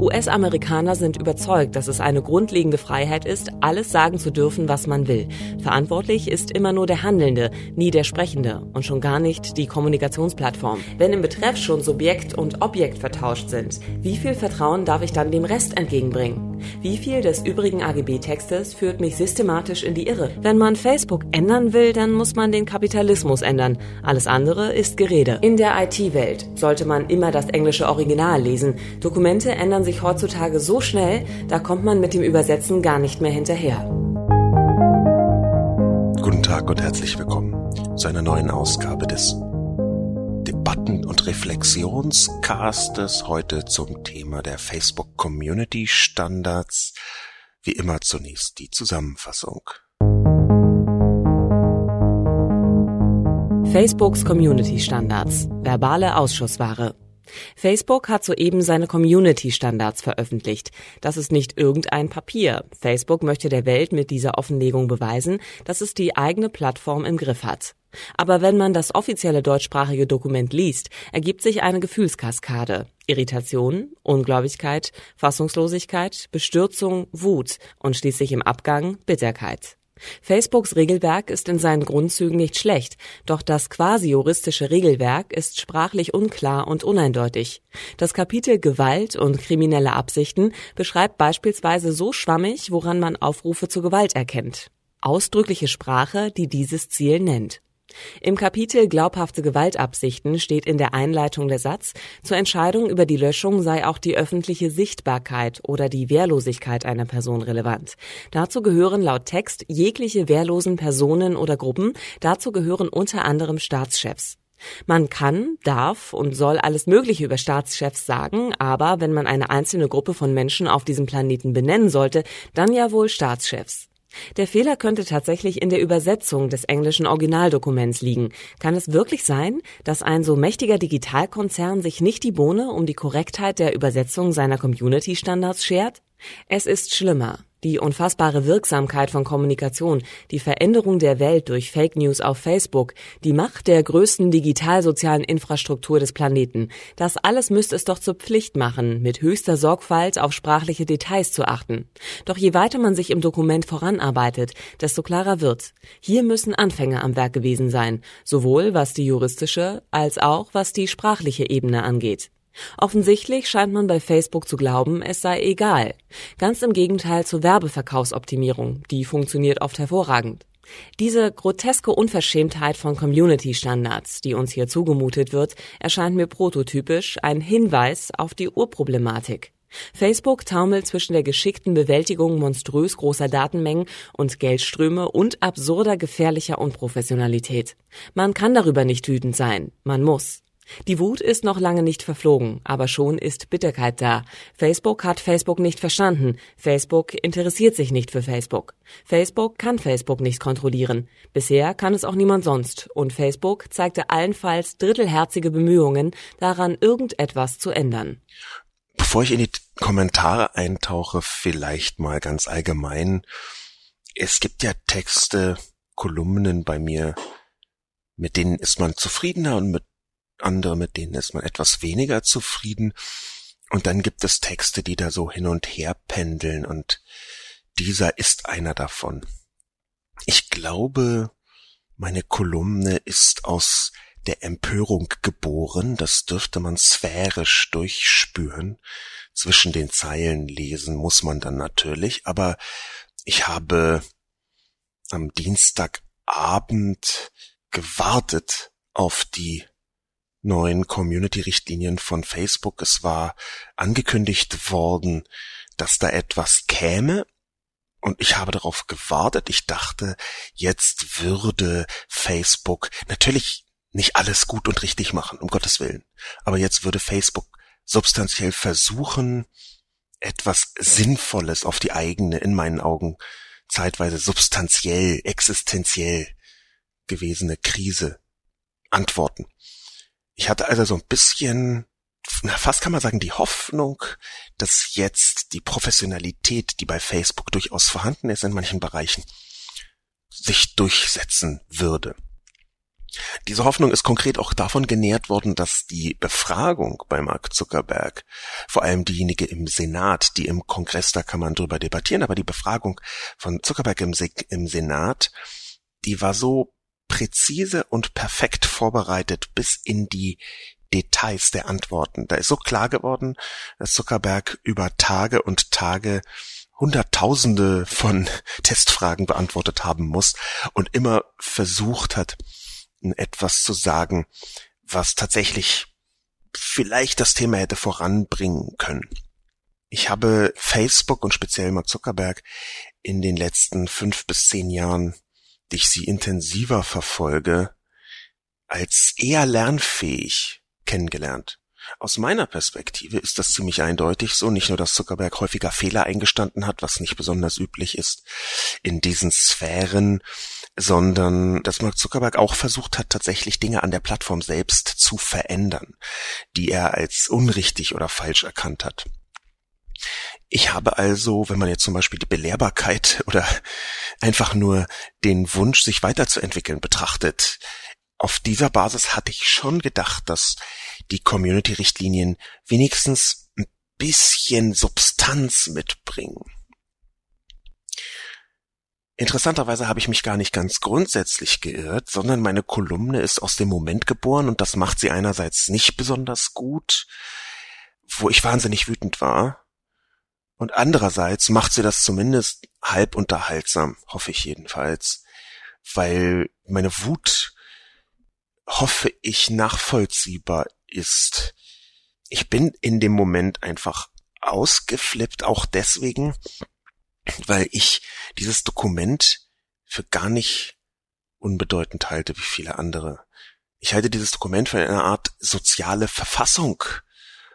US-Amerikaner sind überzeugt, dass es eine grundlegende Freiheit ist, alles sagen zu dürfen, was man will. Verantwortlich ist immer nur der Handelnde, nie der Sprechende und schon gar nicht die Kommunikationsplattform. Wenn im Betreff schon Subjekt und Objekt vertauscht sind, wie viel Vertrauen darf ich dann dem Rest entgegenbringen? Wie viel des übrigen AGB-Textes führt mich systematisch in die Irre? Wenn man Facebook ändern will, dann muss man den Kapitalismus ändern. Alles andere ist Gerede. In der IT-Welt sollte man immer das englische Original lesen. Dokumente ändern sich heutzutage so schnell, da kommt man mit dem Übersetzen gar nicht mehr hinterher. Guten Tag und herzlich willkommen zu einer neuen Ausgabe des Debatten- und Reflexionscastes heute zum Thema der Facebook Community Standards. Wie immer zunächst die Zusammenfassung. Facebooks Community Standards. Verbale Ausschussware. Facebook hat soeben seine Community-Standards veröffentlicht. Das ist nicht irgendein Papier. Facebook möchte der Welt mit dieser Offenlegung beweisen, dass es die eigene Plattform im Griff hat. Aber wenn man das offizielle deutschsprachige Dokument liest, ergibt sich eine Gefühlskaskade. Irritation, Ungläubigkeit, Fassungslosigkeit, Bestürzung, Wut und schließlich im Abgang Bitterkeit. Facebooks Regelwerk ist in seinen Grundzügen nicht schlecht, doch das quasi juristische Regelwerk ist sprachlich unklar und uneindeutig. Das Kapitel Gewalt und kriminelle Absichten beschreibt beispielsweise so schwammig, woran man Aufrufe zur Gewalt erkennt. Ausdrückliche Sprache, die dieses Ziel nennt. Im Kapitel Glaubhafte Gewaltabsichten steht in der Einleitung der Satz, zur Entscheidung über die Löschung sei auch die öffentliche Sichtbarkeit oder die Wehrlosigkeit einer Person relevant. Dazu gehören laut Text jegliche wehrlosen Personen oder Gruppen, dazu gehören unter anderem Staatschefs. Man kann, darf und soll alles Mögliche über Staatschefs sagen, aber wenn man eine einzelne Gruppe von Menschen auf diesem Planeten benennen sollte, dann ja wohl Staatschefs. Der Fehler könnte tatsächlich in der Übersetzung des englischen Originaldokuments liegen. Kann es wirklich sein, dass ein so mächtiger Digitalkonzern sich nicht die Bohne um die Korrektheit der Übersetzung seiner Community-Standards schert? Es ist schlimmer. Die unfassbare Wirksamkeit von Kommunikation, die Veränderung der Welt durch Fake News auf Facebook, die Macht der größten digitalsozialen Infrastruktur des Planeten, das alles müsste es doch zur Pflicht machen, mit höchster Sorgfalt auf sprachliche Details zu achten. Doch je weiter man sich im Dokument voranarbeitet, desto klarer wird, hier müssen Anfänger am Werk gewesen sein, sowohl was die juristische als auch was die sprachliche Ebene angeht. Offensichtlich scheint man bei Facebook zu glauben, es sei egal. Ganz im Gegenteil zur Werbeverkaufsoptimierung, die funktioniert oft hervorragend. Diese groteske Unverschämtheit von Community-Standards, die uns hier zugemutet wird, erscheint mir prototypisch ein Hinweis auf die Urproblematik. Facebook taumelt zwischen der geschickten Bewältigung monströs großer Datenmengen und Geldströme und absurder gefährlicher Unprofessionalität. Man kann darüber nicht wütend sein, man muss. Die Wut ist noch lange nicht verflogen, aber schon ist Bitterkeit da. Facebook hat Facebook nicht verstanden. Facebook interessiert sich nicht für Facebook. Facebook kann Facebook nicht kontrollieren. Bisher kann es auch niemand sonst. Und Facebook zeigte allenfalls drittelherzige Bemühungen, daran irgendetwas zu ändern. Bevor ich in die Kommentare eintauche, vielleicht mal ganz allgemein. Es gibt ja Texte, Kolumnen bei mir, mit denen ist man zufriedener und mit andere, mit denen ist man etwas weniger zufrieden. Und dann gibt es Texte, die da so hin und her pendeln und dieser ist einer davon. Ich glaube, meine Kolumne ist aus der Empörung geboren, das dürfte man sphärisch durchspüren. Zwischen den Zeilen lesen muss man dann natürlich, aber ich habe am Dienstagabend gewartet auf die neuen Community-Richtlinien von Facebook. Es war angekündigt worden, dass da etwas käme. Und ich habe darauf gewartet. Ich dachte, jetzt würde Facebook natürlich nicht alles gut und richtig machen, um Gottes Willen. Aber jetzt würde Facebook substanziell versuchen, etwas Sinnvolles auf die eigene, in meinen Augen zeitweise substanziell, existenziell gewesene Krise antworten. Ich hatte also so ein bisschen, na, fast kann man sagen, die Hoffnung, dass jetzt die Professionalität, die bei Facebook durchaus vorhanden ist in manchen Bereichen, sich durchsetzen würde. Diese Hoffnung ist konkret auch davon genährt worden, dass die Befragung bei Mark Zuckerberg, vor allem diejenige im Senat, die im Kongress, da kann man drüber debattieren, aber die Befragung von Zuckerberg im, im Senat, die war so präzise und perfekt vorbereitet bis in die Details der Antworten. Da ist so klar geworden, dass Zuckerberg über Tage und Tage Hunderttausende von Testfragen beantwortet haben muss und immer versucht hat, etwas zu sagen, was tatsächlich vielleicht das Thema hätte voranbringen können. Ich habe Facebook und speziell Mark Zuckerberg in den letzten fünf bis zehn Jahren, ich sie intensiver verfolge, als eher lernfähig kennengelernt. Aus meiner Perspektive ist das ziemlich eindeutig so, nicht nur, dass Zuckerberg häufiger Fehler eingestanden hat, was nicht besonders üblich ist in diesen Sphären, sondern dass Mark Zuckerberg auch versucht hat, tatsächlich Dinge an der Plattform selbst zu verändern, die er als unrichtig oder falsch erkannt hat. Ich habe also, wenn man jetzt zum Beispiel die Belehrbarkeit oder einfach nur den Wunsch, sich weiterzuentwickeln betrachtet, auf dieser Basis hatte ich schon gedacht, dass die Community-Richtlinien wenigstens ein bisschen Substanz mitbringen. Interessanterweise habe ich mich gar nicht ganz grundsätzlich geirrt, sondern meine Kolumne ist aus dem Moment geboren und das macht sie einerseits nicht besonders gut, wo ich wahnsinnig wütend war, und andererseits macht sie das zumindest halb unterhaltsam, hoffe ich jedenfalls, weil meine Wut, hoffe ich, nachvollziehbar ist. Ich bin in dem Moment einfach ausgeflippt, auch deswegen, weil ich dieses Dokument für gar nicht unbedeutend halte wie viele andere. Ich halte dieses Dokument für eine Art soziale Verfassung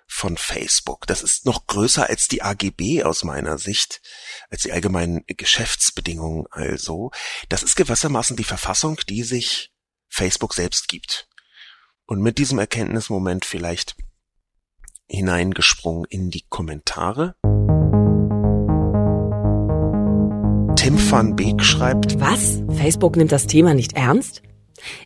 von Facebook. Das ist noch größer als die AGB aus meiner Sicht, als die allgemeinen Geschäftsbedingungen also. Das ist gewissermaßen die Verfassung, die sich Facebook selbst gibt. Und mit diesem Erkenntnismoment vielleicht hineingesprungen in die Kommentare. Tim van Beek schreibt, Was? Facebook nimmt das Thema nicht ernst?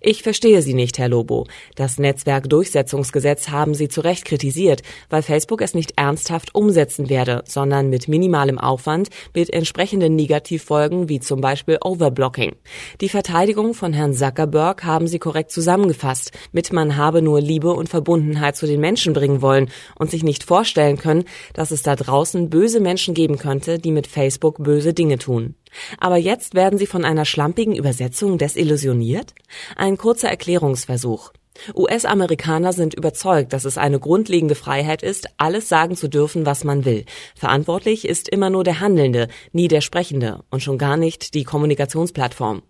Ich verstehe Sie nicht, Herr Lobo. Das Netzwerkdurchsetzungsgesetz haben Sie zu Recht kritisiert, weil Facebook es nicht ernsthaft umsetzen werde, sondern mit minimalem Aufwand mit entsprechenden Negativfolgen wie zum Beispiel Overblocking. Die Verteidigung von Herrn Zuckerberg haben Sie korrekt zusammengefasst, mit man habe nur Liebe und Verbundenheit zu den Menschen bringen wollen und sich nicht vorstellen können, dass es da draußen böse Menschen geben könnte, die mit Facebook böse Dinge tun. Aber jetzt werden Sie von einer schlampigen Übersetzung desillusioniert? Ein kurzer Erklärungsversuch. US-Amerikaner sind überzeugt, dass es eine grundlegende Freiheit ist, alles sagen zu dürfen, was man will. Verantwortlich ist immer nur der Handelnde, nie der Sprechende und schon gar nicht die Kommunikationsplattform.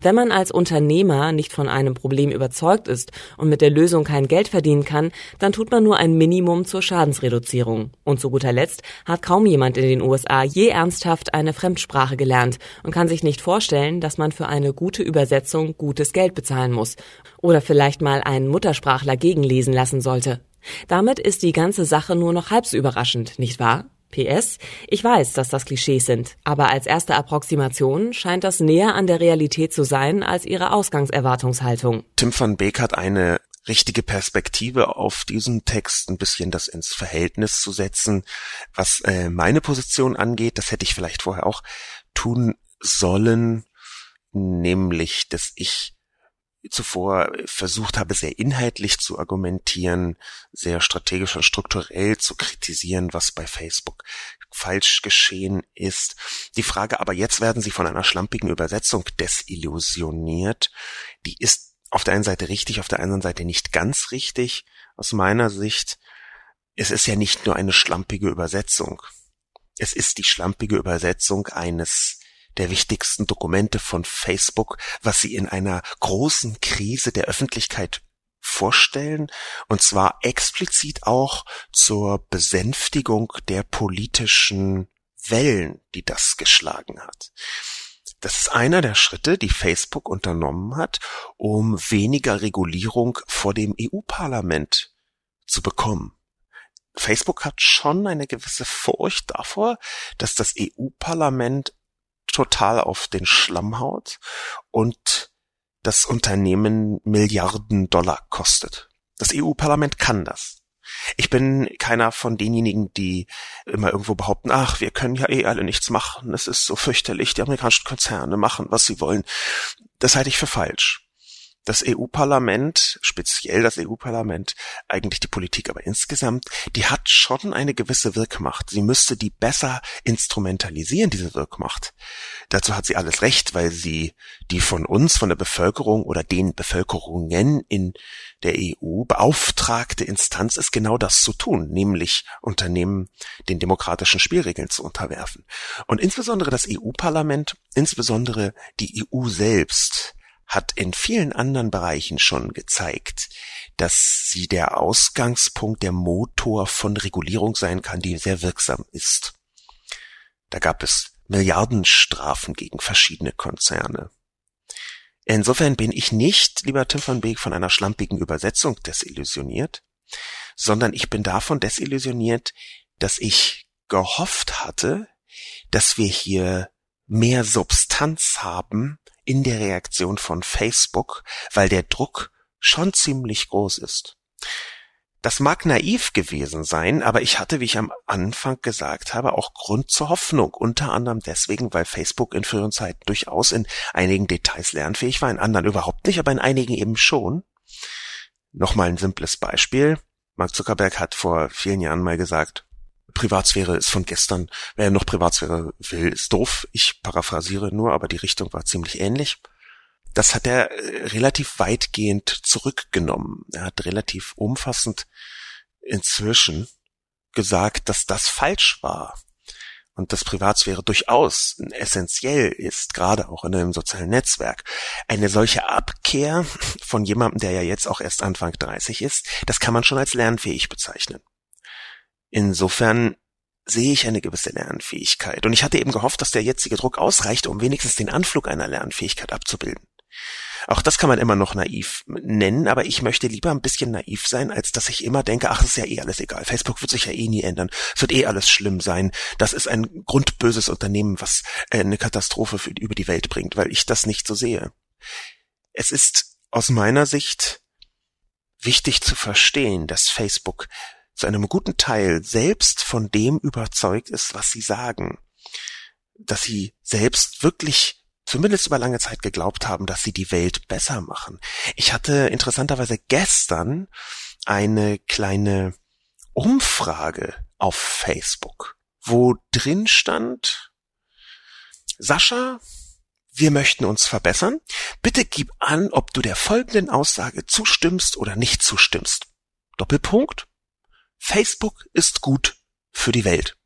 Wenn man als Unternehmer nicht von einem Problem überzeugt ist und mit der Lösung kein Geld verdienen kann, dann tut man nur ein Minimum zur Schadensreduzierung. Und zu guter Letzt hat kaum jemand in den USA je ernsthaft eine Fremdsprache gelernt und kann sich nicht vorstellen, dass man für eine gute Übersetzung gutes Geld bezahlen muss oder vielleicht mal einen Muttersprachler gegenlesen lassen sollte. Damit ist die ganze Sache nur noch halb so überraschend, nicht wahr? PS, ich weiß, dass das Klischees sind, aber als erste Approximation scheint das näher an der Realität zu sein als Ihre Ausgangserwartungshaltung. Tim van Beek hat eine richtige Perspektive auf diesen Text, ein bisschen das ins Verhältnis zu setzen. Was äh, meine Position angeht, das hätte ich vielleicht vorher auch tun sollen, nämlich, dass ich zuvor versucht habe, sehr inhaltlich zu argumentieren, sehr strategisch und strukturell zu kritisieren, was bei Facebook falsch geschehen ist. Die Frage aber jetzt werden sie von einer schlampigen Übersetzung desillusioniert. Die ist auf der einen Seite richtig, auf der anderen Seite nicht ganz richtig. Aus meiner Sicht, es ist ja nicht nur eine schlampige Übersetzung. Es ist die schlampige Übersetzung eines der wichtigsten Dokumente von Facebook, was sie in einer großen Krise der Öffentlichkeit vorstellen, und zwar explizit auch zur Besänftigung der politischen Wellen, die das geschlagen hat. Das ist einer der Schritte, die Facebook unternommen hat, um weniger Regulierung vor dem EU-Parlament zu bekommen. Facebook hat schon eine gewisse Furcht davor, dass das EU-Parlament total auf den Schlamm haut und das Unternehmen Milliarden Dollar kostet. Das EU-Parlament kann das. Ich bin keiner von denjenigen, die immer irgendwo behaupten, ach, wir können ja eh alle nichts machen, es ist so fürchterlich, die amerikanischen Konzerne machen, was sie wollen. Das halte ich für falsch das EU-Parlament, speziell das EU-Parlament, eigentlich die Politik, aber insgesamt, die hat schon eine gewisse Wirkmacht. Sie müsste die besser instrumentalisieren, diese Wirkmacht. Dazu hat sie alles recht, weil sie die von uns, von der Bevölkerung oder den Bevölkerungen in der EU beauftragte Instanz ist, genau das zu tun, nämlich Unternehmen den demokratischen Spielregeln zu unterwerfen. Und insbesondere das EU-Parlament, insbesondere die EU selbst, hat in vielen anderen Bereichen schon gezeigt, dass sie der Ausgangspunkt, der Motor von Regulierung sein kann, die sehr wirksam ist. Da gab es Milliardenstrafen gegen verschiedene Konzerne. Insofern bin ich nicht, lieber Tim van Beek, von einer schlampigen Übersetzung desillusioniert, sondern ich bin davon desillusioniert, dass ich gehofft hatte, dass wir hier mehr Substanz haben in der Reaktion von Facebook, weil der Druck schon ziemlich groß ist. Das mag naiv gewesen sein, aber ich hatte, wie ich am Anfang gesagt habe, auch Grund zur Hoffnung. Unter anderem deswegen, weil Facebook in früheren Zeiten durchaus in einigen Details lernfähig war, in anderen überhaupt nicht, aber in einigen eben schon. Nochmal ein simples Beispiel. Mark Zuckerberg hat vor vielen Jahren mal gesagt, Privatsphäre ist von gestern. Wer noch Privatsphäre will, ist doof. Ich paraphrasiere nur, aber die Richtung war ziemlich ähnlich. Das hat er äh, relativ weitgehend zurückgenommen. Er hat relativ umfassend inzwischen gesagt, dass das falsch war und dass Privatsphäre durchaus essentiell ist, gerade auch in einem sozialen Netzwerk. Eine solche Abkehr von jemandem, der ja jetzt auch erst Anfang 30 ist, das kann man schon als lernfähig bezeichnen. Insofern sehe ich eine gewisse Lernfähigkeit. Und ich hatte eben gehofft, dass der jetzige Druck ausreicht, um wenigstens den Anflug einer Lernfähigkeit abzubilden. Auch das kann man immer noch naiv nennen, aber ich möchte lieber ein bisschen naiv sein, als dass ich immer denke, ach, ist ja eh alles egal. Facebook wird sich ja eh nie ändern. Es wird eh alles schlimm sein. Das ist ein grundböses Unternehmen, was äh, eine Katastrophe für, über die Welt bringt, weil ich das nicht so sehe. Es ist aus meiner Sicht wichtig zu verstehen, dass Facebook zu einem guten Teil selbst von dem überzeugt ist, was sie sagen. Dass sie selbst wirklich zumindest über lange Zeit geglaubt haben, dass sie die Welt besser machen. Ich hatte interessanterweise gestern eine kleine Umfrage auf Facebook, wo drin stand, Sascha, wir möchten uns verbessern. Bitte gib an, ob du der folgenden Aussage zustimmst oder nicht zustimmst. Doppelpunkt. Facebook ist gut für die Welt.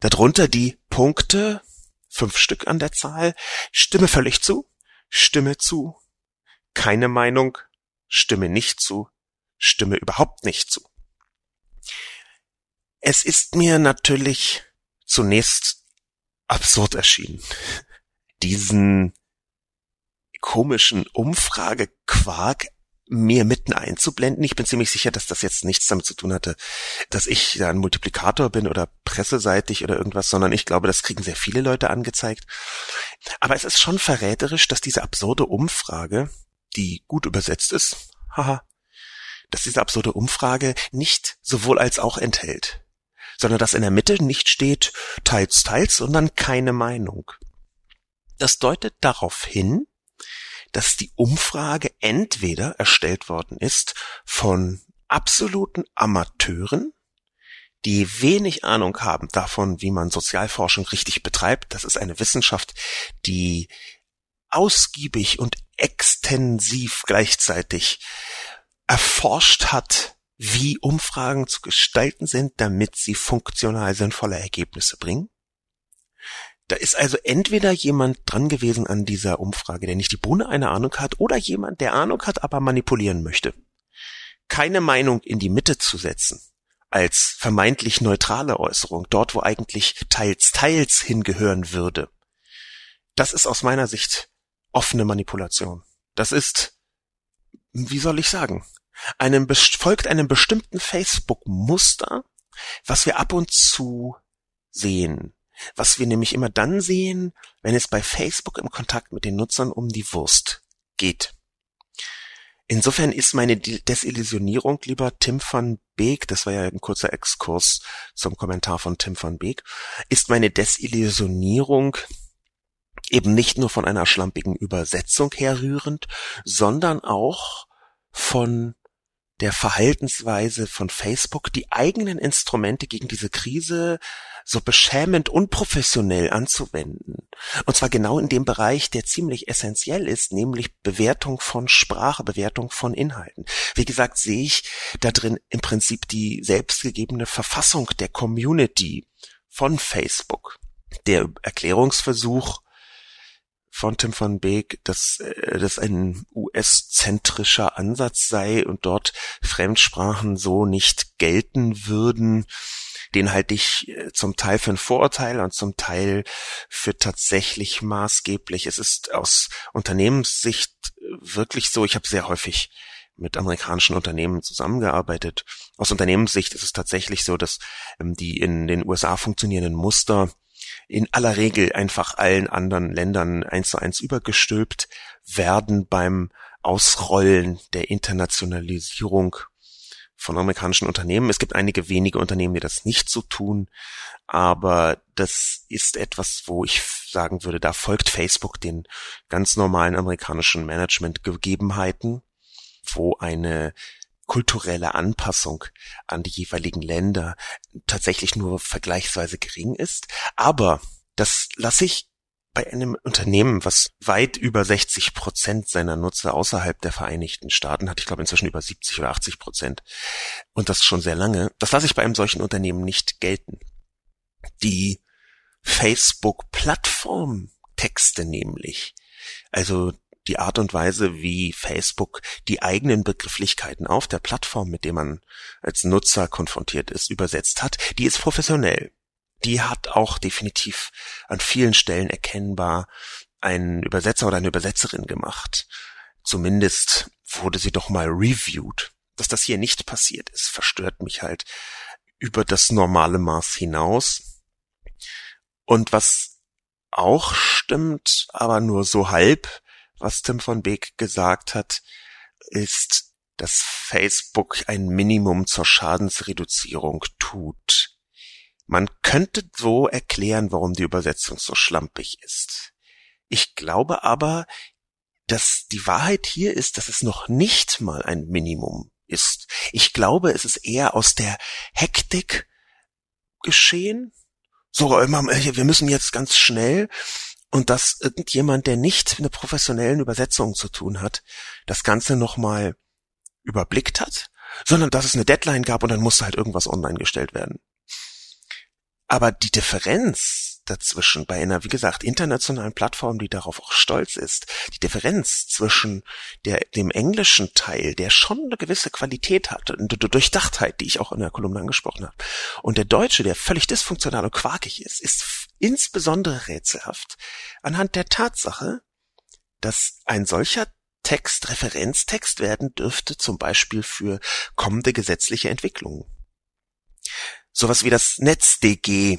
Darunter die Punkte, fünf Stück an der Zahl, stimme völlig zu, stimme zu, keine Meinung, stimme nicht zu, stimme überhaupt nicht zu. Es ist mir natürlich zunächst absurd erschienen, diesen komischen Umfragequark mir mitten einzublenden. Ich bin ziemlich sicher, dass das jetzt nichts damit zu tun hatte, dass ich da ein Multiplikator bin oder presseseitig oder irgendwas, sondern ich glaube, das kriegen sehr viele Leute angezeigt. Aber es ist schon verräterisch, dass diese absurde Umfrage, die gut übersetzt ist, haha, dass diese absurde Umfrage nicht sowohl als auch enthält, sondern dass in der Mitte nicht steht teils, teils, sondern keine Meinung. Das deutet darauf hin, dass die Umfrage entweder erstellt worden ist von absoluten Amateuren, die wenig Ahnung haben davon, wie man Sozialforschung richtig betreibt. Das ist eine Wissenschaft, die ausgiebig und extensiv gleichzeitig erforscht hat, wie Umfragen zu gestalten sind, damit sie funktional sinnvolle Ergebnisse bringen. Da ist also entweder jemand dran gewesen an dieser Umfrage, der nicht die Bohne eine Ahnung hat, oder jemand, der Ahnung hat, aber manipulieren möchte. Keine Meinung in die Mitte zu setzen, als vermeintlich neutrale Äußerung, dort wo eigentlich teils teils hingehören würde, das ist aus meiner Sicht offene Manipulation. Das ist, wie soll ich sagen, einem, folgt einem bestimmten Facebook-Muster, was wir ab und zu sehen. Was wir nämlich immer dann sehen, wenn es bei Facebook im Kontakt mit den Nutzern um die Wurst geht. Insofern ist meine Desillusionierung, lieber Tim van Beek, das war ja ein kurzer Exkurs zum Kommentar von Tim van Beek, ist meine Desillusionierung eben nicht nur von einer schlampigen Übersetzung herrührend, sondern auch von der Verhaltensweise von Facebook, die eigenen Instrumente gegen diese Krise so beschämend unprofessionell anzuwenden. Und zwar genau in dem Bereich, der ziemlich essentiell ist, nämlich Bewertung von Sprache, Bewertung von Inhalten. Wie gesagt, sehe ich da drin im Prinzip die selbstgegebene Verfassung der Community von Facebook. Der Erklärungsversuch, von Tim van Beek, dass äh, das ein US-zentrischer Ansatz sei und dort Fremdsprachen so nicht gelten würden, den halte ich äh, zum Teil für ein Vorurteil und zum Teil für tatsächlich maßgeblich. Es ist aus Unternehmenssicht wirklich so, ich habe sehr häufig mit amerikanischen Unternehmen zusammengearbeitet. Aus Unternehmenssicht ist es tatsächlich so, dass ähm, die in den USA funktionierenden Muster in aller Regel einfach allen anderen Ländern eins zu eins übergestülpt werden beim Ausrollen der Internationalisierung von amerikanischen Unternehmen. Es gibt einige wenige Unternehmen, die das nicht so tun, aber das ist etwas, wo ich sagen würde, da folgt Facebook den ganz normalen amerikanischen Managementgegebenheiten, wo eine kulturelle Anpassung an die jeweiligen Länder tatsächlich nur vergleichsweise gering ist. Aber das lasse ich bei einem Unternehmen, was weit über 60 Prozent seiner Nutzer außerhalb der Vereinigten Staaten hat, ich glaube inzwischen über 70 oder 80 Prozent, und das schon sehr lange, das lasse ich bei einem solchen Unternehmen nicht gelten. Die Facebook-Plattform-Texte nämlich, also die Art und Weise, wie Facebook die eigenen Begrifflichkeiten auf der Plattform, mit dem man als Nutzer konfrontiert ist, übersetzt hat, die ist professionell. Die hat auch definitiv an vielen Stellen erkennbar einen Übersetzer oder eine Übersetzerin gemacht. Zumindest wurde sie doch mal reviewed. Dass das hier nicht passiert ist, verstört mich halt über das normale Maß hinaus. Und was auch stimmt, aber nur so halb, was Tim von Beek gesagt hat, ist, dass Facebook ein Minimum zur Schadensreduzierung tut. Man könnte so erklären, warum die Übersetzung so schlampig ist. Ich glaube aber, dass die Wahrheit hier ist, dass es noch nicht mal ein Minimum ist. Ich glaube, es ist eher aus der Hektik geschehen. So, wir müssen jetzt ganz schnell und dass irgendjemand, der nicht mit einer professionellen Übersetzung zu tun hat, das Ganze nochmal überblickt hat, sondern dass es eine Deadline gab und dann musste halt irgendwas online gestellt werden. Aber die Differenz dazwischen bei einer, wie gesagt, internationalen Plattform, die darauf auch stolz ist, die Differenz zwischen der, dem englischen Teil, der schon eine gewisse Qualität hat, eine Durchdachtheit, die ich auch in der Kolumne angesprochen habe, und der deutsche, der völlig dysfunktional und quakig ist, ist insbesondere rätselhaft anhand der Tatsache, dass ein solcher Text Referenztext werden dürfte, zum Beispiel für kommende gesetzliche Entwicklungen. Sowas wie das NetzDG,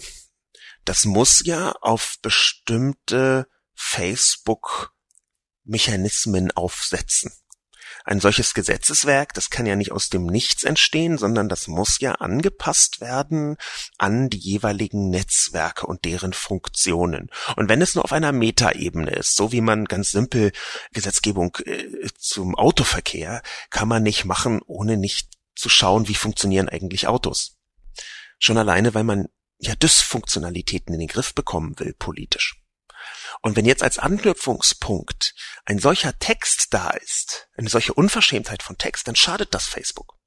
das muss ja auf bestimmte Facebook-Mechanismen aufsetzen ein solches Gesetzeswerk, das kann ja nicht aus dem Nichts entstehen, sondern das muss ja angepasst werden an die jeweiligen Netzwerke und deren Funktionen. Und wenn es nur auf einer Metaebene ist, so wie man ganz simpel Gesetzgebung äh, zum Autoverkehr, kann man nicht machen, ohne nicht zu schauen, wie funktionieren eigentlich Autos. Schon alleine, weil man ja Dysfunktionalitäten in den Griff bekommen will, politisch. Und wenn jetzt als Anknüpfungspunkt ein solcher Text da ist, eine solche Unverschämtheit von Text, dann schadet das Facebook.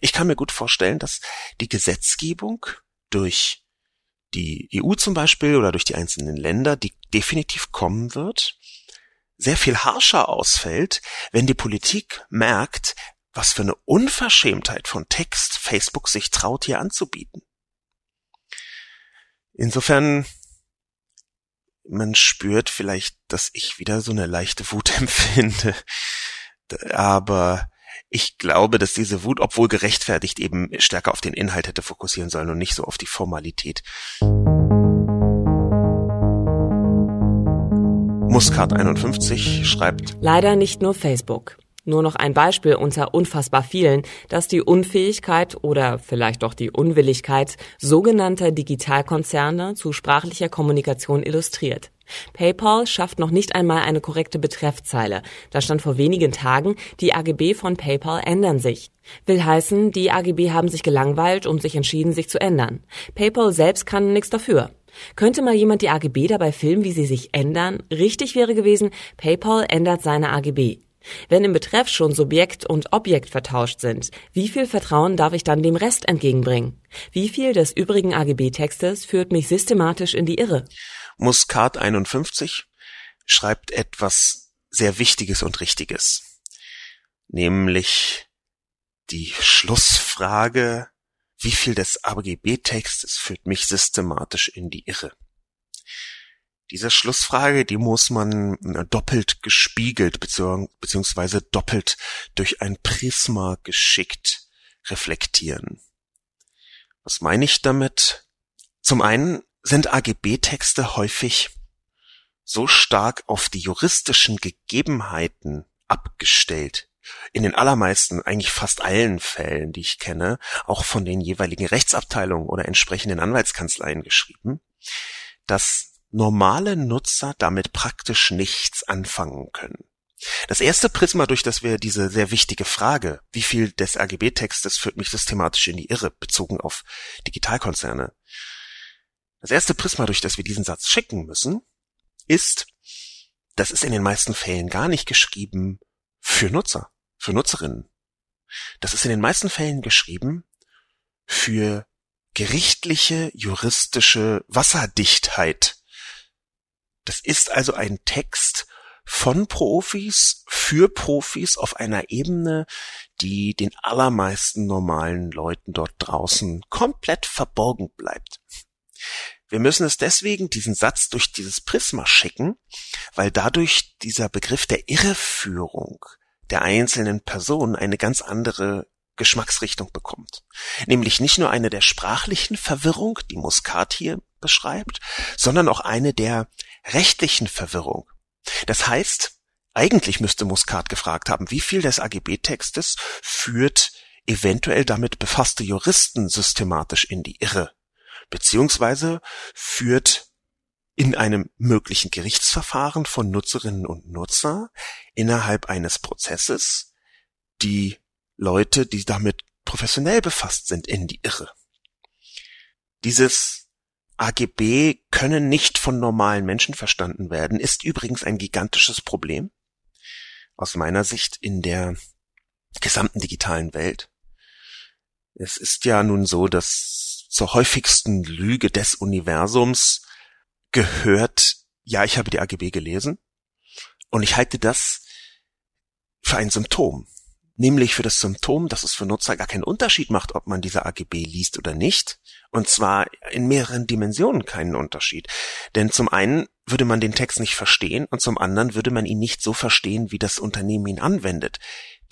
Ich kann mir gut vorstellen, dass die Gesetzgebung durch die EU zum Beispiel oder durch die einzelnen Länder, die definitiv kommen wird, sehr viel harscher ausfällt, wenn die Politik merkt, was für eine Unverschämtheit von Text Facebook sich traut hier anzubieten. Insofern man spürt vielleicht, dass ich wieder so eine leichte Wut empfinde. Aber ich glaube, dass diese Wut, obwohl gerechtfertigt, eben stärker auf den Inhalt hätte fokussieren sollen und nicht so auf die Formalität. Muscat 51 schreibt Leider nicht nur Facebook. Nur noch ein Beispiel unter unfassbar vielen, das die Unfähigkeit oder vielleicht doch die Unwilligkeit sogenannter Digitalkonzerne zu sprachlicher Kommunikation illustriert. PayPal schafft noch nicht einmal eine korrekte Betreffzeile. Da stand vor wenigen Tagen, die AGB von PayPal ändern sich. Will heißen, die AGB haben sich gelangweilt und sich entschieden, sich zu ändern. PayPal selbst kann nichts dafür. Könnte mal jemand die AGB dabei filmen, wie sie sich ändern? Richtig wäre gewesen, PayPal ändert seine AGB. Wenn im Betreff schon Subjekt und Objekt vertauscht sind, wie viel Vertrauen darf ich dann dem Rest entgegenbringen? Wie viel des übrigen AGB-Textes führt mich systematisch in die Irre? Muscat 51 schreibt etwas sehr Wichtiges und Richtiges, nämlich die Schlussfrage, wie viel des AGB-Textes führt mich systematisch in die Irre? Diese Schlussfrage, die muss man äh, doppelt gespiegelt beziehungsweise doppelt durch ein Prisma geschickt reflektieren. Was meine ich damit? Zum einen sind AGB-Texte häufig so stark auf die juristischen Gegebenheiten abgestellt, in den allermeisten, eigentlich fast allen Fällen, die ich kenne, auch von den jeweiligen Rechtsabteilungen oder entsprechenden Anwaltskanzleien geschrieben, dass normale Nutzer damit praktisch nichts anfangen können. Das erste Prisma, durch das wir diese sehr wichtige Frage, wie viel des RGB-Textes führt mich systematisch in die Irre, bezogen auf Digitalkonzerne. Das erste Prisma, durch das wir diesen Satz schicken müssen, ist, das ist in den meisten Fällen gar nicht geschrieben für Nutzer, für Nutzerinnen. Das ist in den meisten Fällen geschrieben für gerichtliche, juristische Wasserdichtheit das ist also ein Text von Profis für Profis auf einer Ebene, die den allermeisten normalen Leuten dort draußen komplett verborgen bleibt. Wir müssen es deswegen diesen Satz durch dieses Prisma schicken, weil dadurch dieser Begriff der Irreführung der einzelnen Personen eine ganz andere Geschmacksrichtung bekommt. Nämlich nicht nur eine der sprachlichen Verwirrung, die Muscat hier beschreibt, sondern auch eine der rechtlichen Verwirrung. Das heißt, eigentlich müsste Muscat gefragt haben, wie viel des AGB-Textes führt eventuell damit befasste Juristen systematisch in die Irre, beziehungsweise führt in einem möglichen Gerichtsverfahren von Nutzerinnen und Nutzer innerhalb eines Prozesses die Leute, die damit professionell befasst sind, in die Irre. Dieses AGB können nicht von normalen Menschen verstanden werden, ist übrigens ein gigantisches Problem aus meiner Sicht in der gesamten digitalen Welt. Es ist ja nun so, dass zur häufigsten Lüge des Universums gehört, ja, ich habe die AGB gelesen und ich halte das für ein Symptom nämlich für das Symptom, dass es für Nutzer gar keinen Unterschied macht, ob man diese AGB liest oder nicht, und zwar in mehreren Dimensionen keinen Unterschied. Denn zum einen würde man den Text nicht verstehen und zum anderen würde man ihn nicht so verstehen, wie das Unternehmen ihn anwendet.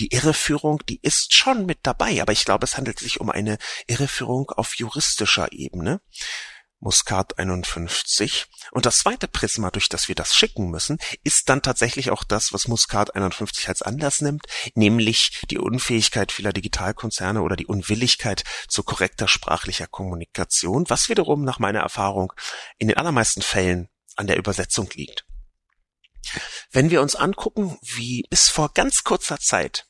Die Irreführung, die ist schon mit dabei, aber ich glaube, es handelt sich um eine Irreführung auf juristischer Ebene. Muscat 51. Und das zweite Prisma, durch das wir das schicken müssen, ist dann tatsächlich auch das, was Muscat 51 als Anlass nimmt, nämlich die Unfähigkeit vieler Digitalkonzerne oder die Unwilligkeit zu korrekter sprachlicher Kommunikation, was wiederum nach meiner Erfahrung in den allermeisten Fällen an der Übersetzung liegt. Wenn wir uns angucken, wie bis vor ganz kurzer Zeit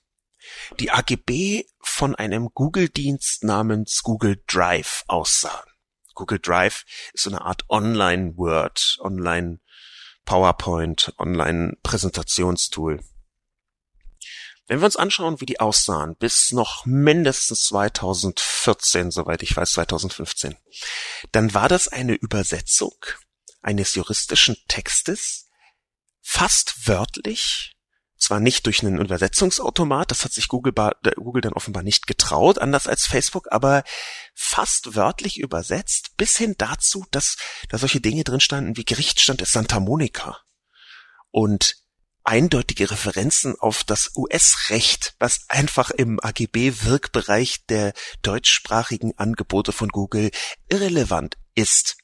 die AGB von einem Google-Dienst namens Google Drive aussahen, Google Drive ist so eine Art Online-Word, Online-PowerPoint, Online-Präsentationstool. Wenn wir uns anschauen, wie die aussahen, bis noch mindestens 2014, soweit ich weiß, 2015, dann war das eine Übersetzung eines juristischen Textes fast wörtlich zwar nicht durch einen Übersetzungsautomat, das hat sich Google, Google dann offenbar nicht getraut, anders als Facebook, aber fast wörtlich übersetzt, bis hin dazu, dass da solche Dinge drin standen wie Gerichtsstand ist Santa Monica. Und eindeutige Referenzen auf das US-Recht, was einfach im AGB-Wirkbereich der deutschsprachigen Angebote von Google irrelevant ist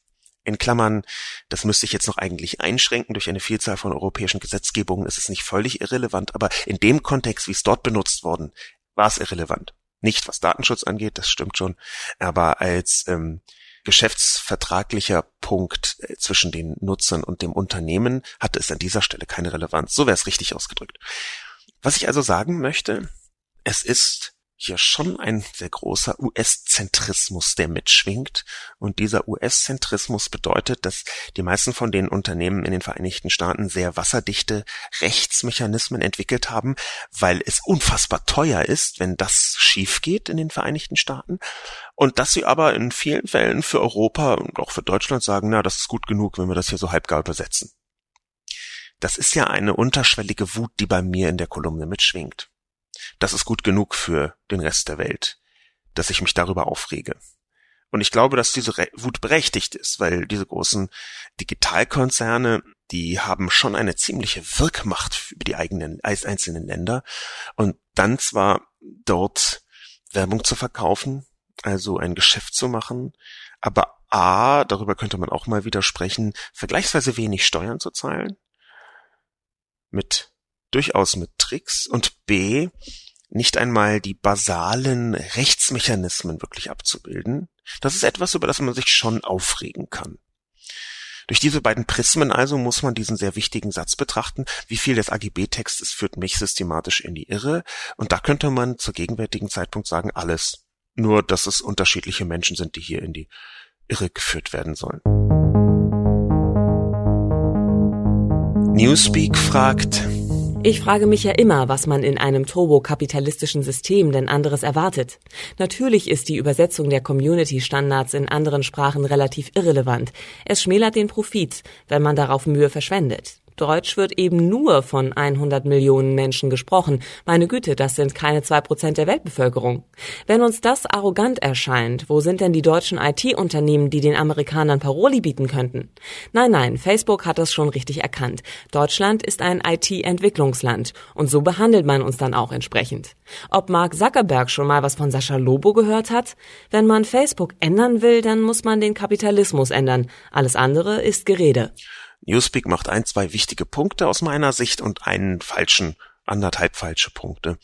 in Klammern, das müsste ich jetzt noch eigentlich einschränken durch eine Vielzahl von europäischen Gesetzgebungen, ist es nicht völlig irrelevant, aber in dem Kontext, wie es dort benutzt worden, war es irrelevant. Nicht was Datenschutz angeht, das stimmt schon, aber als ähm, geschäftsvertraglicher Punkt äh, zwischen den Nutzern und dem Unternehmen hatte es an dieser Stelle keine Relevanz. So wäre es richtig ausgedrückt. Was ich also sagen möchte, es ist hier schon ein sehr großer US-Zentrismus, der mitschwingt. Und dieser US-Zentrismus bedeutet, dass die meisten von den Unternehmen in den Vereinigten Staaten sehr wasserdichte Rechtsmechanismen entwickelt haben, weil es unfassbar teuer ist, wenn das schief geht in den Vereinigten Staaten. Und dass sie aber in vielen Fällen für Europa und auch für Deutschland sagen, na, das ist gut genug, wenn wir das hier so halbgar übersetzen. Das ist ja eine unterschwellige Wut, die bei mir in der Kolumne mitschwingt das ist gut genug für den Rest der Welt, dass ich mich darüber aufrege. Und ich glaube, dass diese Wut berechtigt ist, weil diese großen Digitalkonzerne, die haben schon eine ziemliche Wirkmacht über die eigenen einzelnen Länder. Und dann zwar dort Werbung zu verkaufen, also ein Geschäft zu machen, aber A, darüber könnte man auch mal widersprechen, vergleichsweise wenig Steuern zu zahlen, mit durchaus mit Tricks und B, nicht einmal die basalen Rechtsmechanismen wirklich abzubilden, das ist etwas, über das man sich schon aufregen kann. Durch diese beiden Prismen also muss man diesen sehr wichtigen Satz betrachten, wie viel des AGB-Textes führt mich systematisch in die Irre, und da könnte man zur gegenwärtigen Zeitpunkt sagen, alles. Nur, dass es unterschiedliche Menschen sind, die hier in die Irre geführt werden sollen. Newspeak fragt, ich frage mich ja immer, was man in einem turbokapitalistischen System denn anderes erwartet. Natürlich ist die Übersetzung der Community-Standards in anderen Sprachen relativ irrelevant. Es schmälert den Profit, wenn man darauf Mühe verschwendet. Deutsch wird eben nur von 100 Millionen Menschen gesprochen. Meine Güte, das sind keine zwei Prozent der Weltbevölkerung. Wenn uns das arrogant erscheint, wo sind denn die deutschen IT-Unternehmen, die den Amerikanern Paroli bieten könnten? Nein, nein, Facebook hat das schon richtig erkannt. Deutschland ist ein IT-Entwicklungsland und so behandelt man uns dann auch entsprechend. Ob Mark Zuckerberg schon mal was von Sascha Lobo gehört hat? Wenn man Facebook ändern will, dann muss man den Kapitalismus ändern. Alles andere ist Gerede. Newspeak macht ein, zwei wichtige Punkte aus meiner Sicht und einen falschen, anderthalb falsche Punkte.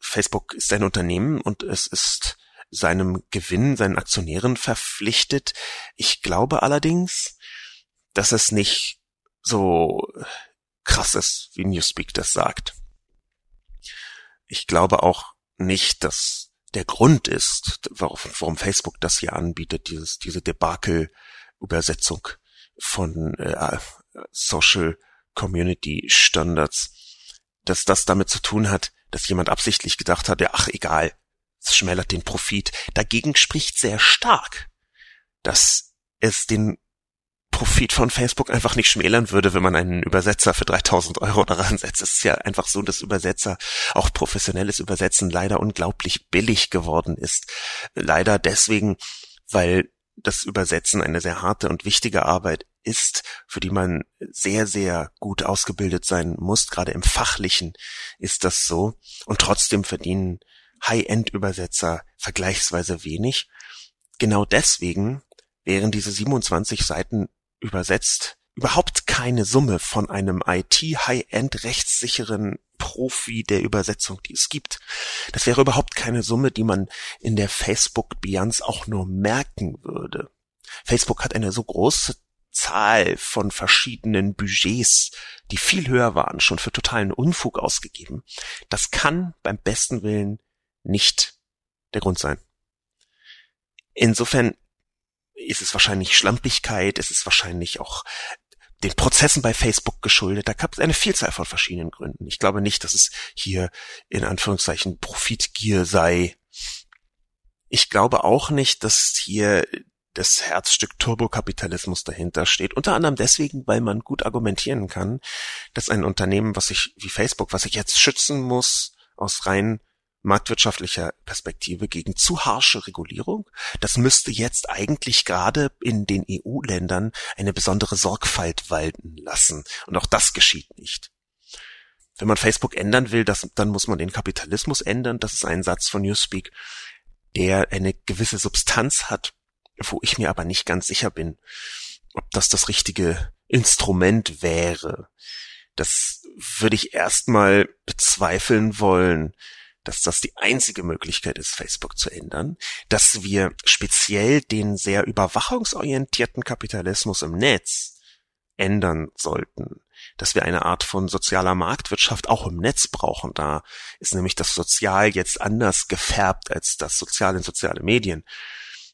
Facebook ist ein Unternehmen und es ist seinem Gewinn, seinen Aktionären verpflichtet. Ich glaube allerdings, dass es nicht so krass ist, wie Newspeak das sagt. Ich glaube auch nicht, dass der Grund ist, warum, Facebook das hier anbietet, dieses, diese Debakel-Übersetzung von äh, Social Community Standards, dass das damit zu tun hat, dass jemand absichtlich gedacht hat, ja, ach egal, es schmälert den Profit. Dagegen spricht sehr stark, dass es den Profit von Facebook einfach nicht schmälern würde, wenn man einen Übersetzer für 3000 Euro daran setzt. Es ist ja einfach so, dass Übersetzer, auch professionelles Übersetzen leider unglaublich billig geworden ist. Leider deswegen, weil das Übersetzen eine sehr harte und wichtige Arbeit ist, für die man sehr, sehr gut ausgebildet sein muss. Gerade im Fachlichen ist das so. Und trotzdem verdienen High-End-Übersetzer vergleichsweise wenig. Genau deswegen wären diese 27 Seiten übersetzt überhaupt keine Summe von einem IT-High-End rechtssicheren Profi der Übersetzung, die es gibt. Das wäre überhaupt keine Summe, die man in der Facebook-Bilanz auch nur merken würde. Facebook hat eine so große Zahl von verschiedenen Budgets, die viel höher waren, schon für totalen Unfug ausgegeben. Das kann beim besten Willen nicht der Grund sein. Insofern ist es wahrscheinlich Schlampigkeit, es ist wahrscheinlich auch den Prozessen bei Facebook geschuldet. Da gab es eine Vielzahl von verschiedenen Gründen. Ich glaube nicht, dass es hier in Anführungszeichen Profitgier sei. Ich glaube auch nicht, dass hier das Herzstück Turbokapitalismus dahinter steht. Unter anderem deswegen, weil man gut argumentieren kann, dass ein Unternehmen, was sich wie Facebook, was sich jetzt schützen muss aus rein marktwirtschaftlicher Perspektive gegen zu harsche Regulierung, das müsste jetzt eigentlich gerade in den EU-Ländern eine besondere Sorgfalt walten lassen. Und auch das geschieht nicht. Wenn man Facebook ändern will, das, dann muss man den Kapitalismus ändern. Das ist ein Satz von Newspeak, der eine gewisse Substanz hat, wo ich mir aber nicht ganz sicher bin, ob das das richtige Instrument wäre. Das würde ich erstmal bezweifeln wollen, dass das die einzige Möglichkeit ist, Facebook zu ändern, dass wir speziell den sehr überwachungsorientierten Kapitalismus im Netz ändern sollten, dass wir eine Art von sozialer Marktwirtschaft auch im Netz brauchen. Da ist nämlich das Sozial jetzt anders gefärbt als das Sozial in soziale Medien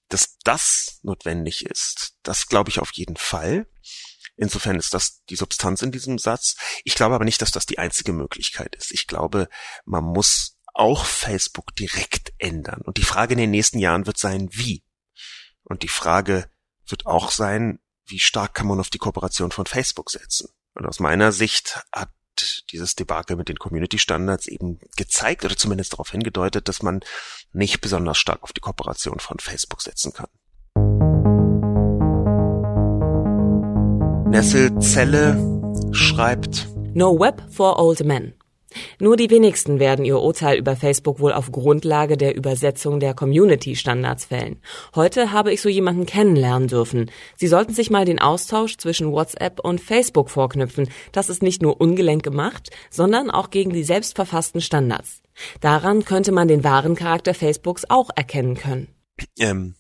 dass das notwendig ist, das glaube ich auf jeden Fall. Insofern ist das die Substanz in diesem Satz. Ich glaube aber nicht, dass das die einzige Möglichkeit ist. Ich glaube, man muss auch Facebook direkt ändern. Und die Frage in den nächsten Jahren wird sein, wie? Und die Frage wird auch sein, wie stark kann man auf die Kooperation von Facebook setzen? Und aus meiner Sicht hat dieses Debakel mit den Community Standards eben gezeigt oder zumindest darauf hingedeutet, dass man nicht besonders stark auf die Kooperation von Facebook setzen kann. Nesselzelle schreibt No Web for Old Men. Nur die wenigsten werden ihr Urteil über Facebook wohl auf Grundlage der Übersetzung der Community-Standards fällen. Heute habe ich so jemanden kennenlernen dürfen. Sie sollten sich mal den Austausch zwischen WhatsApp und Facebook vorknüpfen. Das ist nicht nur ungelenk gemacht, sondern auch gegen die selbstverfassten Standards. Daran könnte man den wahren Charakter Facebooks auch erkennen können. Ähm,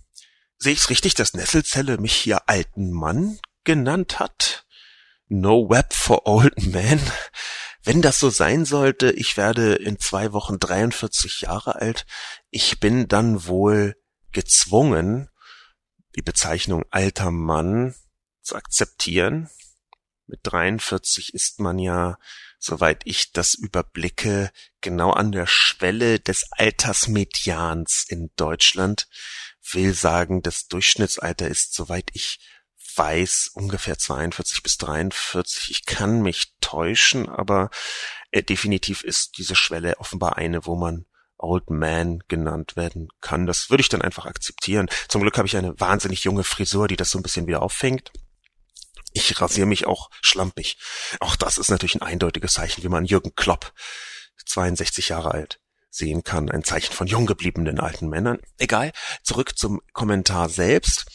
sehe ich es richtig, dass Nesselzelle mich hier alten Mann genannt hat? No Web for Old Men? Wenn das so sein sollte, ich werde in zwei Wochen 43 Jahre alt, ich bin dann wohl gezwungen, die Bezeichnung alter Mann zu akzeptieren. Mit 43 ist man ja, soweit ich das überblicke, genau an der Schwelle des Altersmedians in Deutschland. Will sagen, das Durchschnittsalter ist, soweit ich weiß ungefähr 42 bis 43. Ich kann mich täuschen, aber äh, definitiv ist diese Schwelle offenbar eine, wo man Old Man genannt werden kann. Das würde ich dann einfach akzeptieren. Zum Glück habe ich eine wahnsinnig junge Frisur, die das so ein bisschen wieder auffängt. Ich rasiere mich auch schlampig. Auch das ist natürlich ein eindeutiges Zeichen, wie man Jürgen Klopp, 62 Jahre alt, sehen kann. Ein Zeichen von jung gebliebenen alten Männern. Egal. Zurück zum Kommentar selbst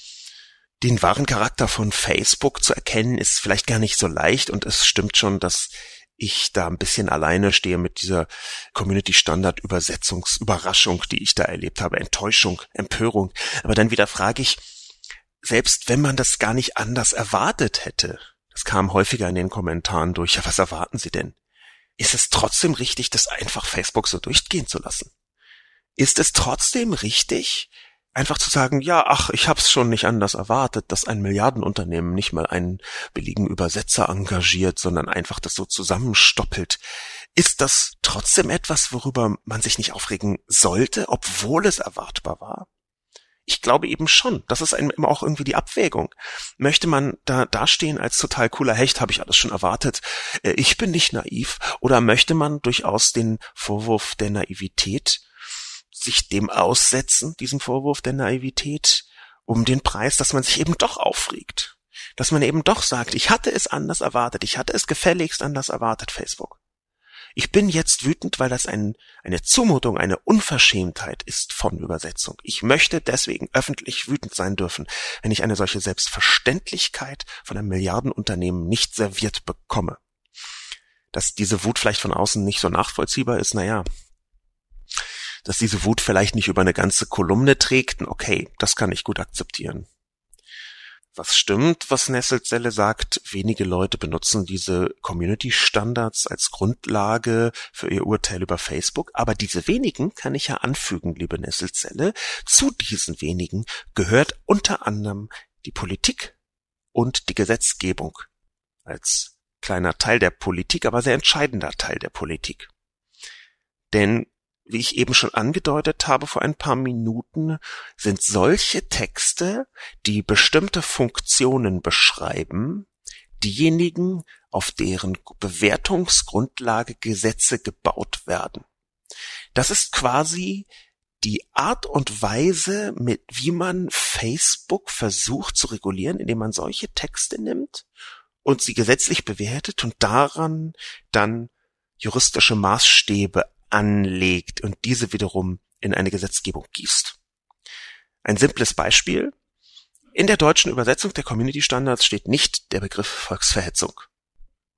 den wahren Charakter von Facebook zu erkennen, ist vielleicht gar nicht so leicht und es stimmt schon, dass ich da ein bisschen alleine stehe mit dieser Community Standard Übersetzungsüberraschung, die ich da erlebt habe, Enttäuschung, Empörung. Aber dann wieder frage ich, selbst wenn man das gar nicht anders erwartet hätte, das kam häufiger in den Kommentaren durch, ja, was erwarten Sie denn? Ist es trotzdem richtig, das einfach Facebook so durchgehen zu lassen? Ist es trotzdem richtig, einfach zu sagen, ja, ach, ich hab's schon nicht anders erwartet, dass ein Milliardenunternehmen nicht mal einen billigen Übersetzer engagiert, sondern einfach das so zusammenstoppelt. Ist das trotzdem etwas, worüber man sich nicht aufregen sollte, obwohl es erwartbar war? Ich glaube eben schon. Das ist immer auch irgendwie die Abwägung. Möchte man da dastehen als total cooler Hecht, habe ich alles schon erwartet. Äh, ich bin nicht naiv. Oder möchte man durchaus den Vorwurf der Naivität sich dem aussetzen, diesem Vorwurf der Naivität, um den Preis, dass man sich eben doch aufregt. Dass man eben doch sagt, ich hatte es anders erwartet, ich hatte es gefälligst anders erwartet, Facebook. Ich bin jetzt wütend, weil das ein, eine Zumutung, eine Unverschämtheit ist von Übersetzung. Ich möchte deswegen öffentlich wütend sein dürfen, wenn ich eine solche Selbstverständlichkeit von einem Milliardenunternehmen nicht serviert bekomme. Dass diese Wut vielleicht von außen nicht so nachvollziehbar ist, naja, dass diese Wut vielleicht nicht über eine ganze Kolumne trägt, okay, das kann ich gut akzeptieren. Was stimmt, was Nesselzelle sagt, wenige Leute benutzen diese Community-Standards als Grundlage für ihr Urteil über Facebook, aber diese wenigen kann ich ja anfügen, liebe Nesselzelle. Zu diesen wenigen gehört unter anderem die Politik und die Gesetzgebung als kleiner Teil der Politik, aber sehr entscheidender Teil der Politik. Denn wie ich eben schon angedeutet habe vor ein paar Minuten, sind solche Texte, die bestimmte Funktionen beschreiben, diejenigen, auf deren Bewertungsgrundlage Gesetze gebaut werden. Das ist quasi die Art und Weise, mit wie man Facebook versucht zu regulieren, indem man solche Texte nimmt und sie gesetzlich bewertet und daran dann juristische Maßstäbe anlegt und diese wiederum in eine Gesetzgebung gießt. Ein simples Beispiel. In der deutschen Übersetzung der Community Standards steht nicht der Begriff Volksverhetzung.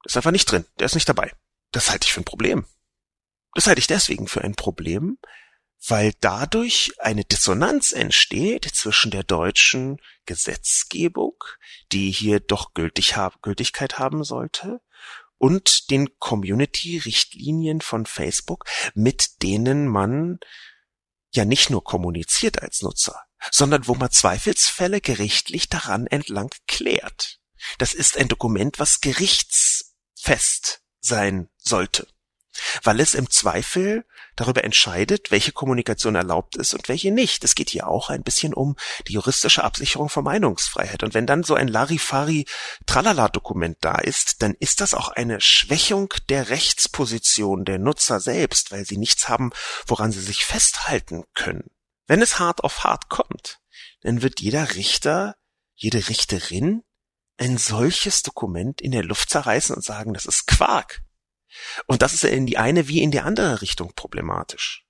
Das ist einfach nicht drin. Der ist nicht dabei. Das halte ich für ein Problem. Das halte ich deswegen für ein Problem, weil dadurch eine Dissonanz entsteht zwischen der deutschen Gesetzgebung, die hier doch gültig hab, Gültigkeit haben sollte, und den Community-Richtlinien von Facebook, mit denen man ja nicht nur kommuniziert als Nutzer, sondern wo man Zweifelsfälle gerichtlich daran entlang klärt. Das ist ein Dokument, was gerichtsfest sein sollte weil es im Zweifel darüber entscheidet, welche Kommunikation erlaubt ist und welche nicht. Es geht hier auch ein bisschen um die juristische Absicherung von Meinungsfreiheit. Und wenn dann so ein Larifari-Tralala-Dokument da ist, dann ist das auch eine Schwächung der Rechtsposition der Nutzer selbst, weil sie nichts haben, woran sie sich festhalten können. Wenn es hart auf hart kommt, dann wird jeder Richter, jede Richterin ein solches Dokument in der Luft zerreißen und sagen, das ist Quark. Und das ist in die eine wie in die andere Richtung problematisch.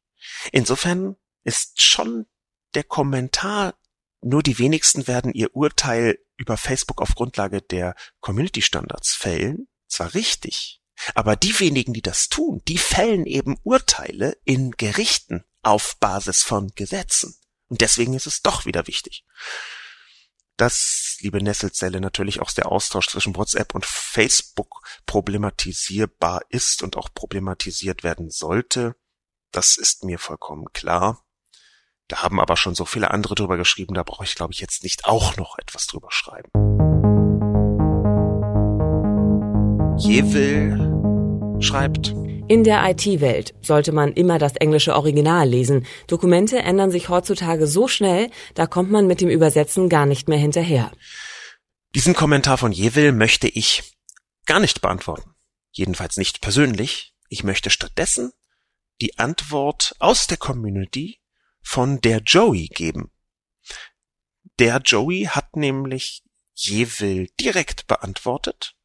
Insofern ist schon der Kommentar, nur die wenigsten werden ihr Urteil über Facebook auf Grundlage der Community Standards fällen, zwar richtig, aber die wenigen, die das tun, die fällen eben Urteile in Gerichten auf Basis von Gesetzen. Und deswegen ist es doch wieder wichtig dass, liebe Nesselzelle, natürlich auch der Austausch zwischen WhatsApp und Facebook problematisierbar ist und auch problematisiert werden sollte. Das ist mir vollkommen klar. Da haben aber schon so viele andere drüber geschrieben, da brauche ich, glaube ich, jetzt nicht auch noch etwas drüber schreiben. Jewel schreibt, in der IT-Welt sollte man immer das englische Original lesen. Dokumente ändern sich heutzutage so schnell, da kommt man mit dem Übersetzen gar nicht mehr hinterher. Diesen Kommentar von Jewil möchte ich gar nicht beantworten. Jedenfalls nicht persönlich. Ich möchte stattdessen die Antwort aus der Community von der Joey geben. Der Joey hat nämlich Jewil direkt beantwortet.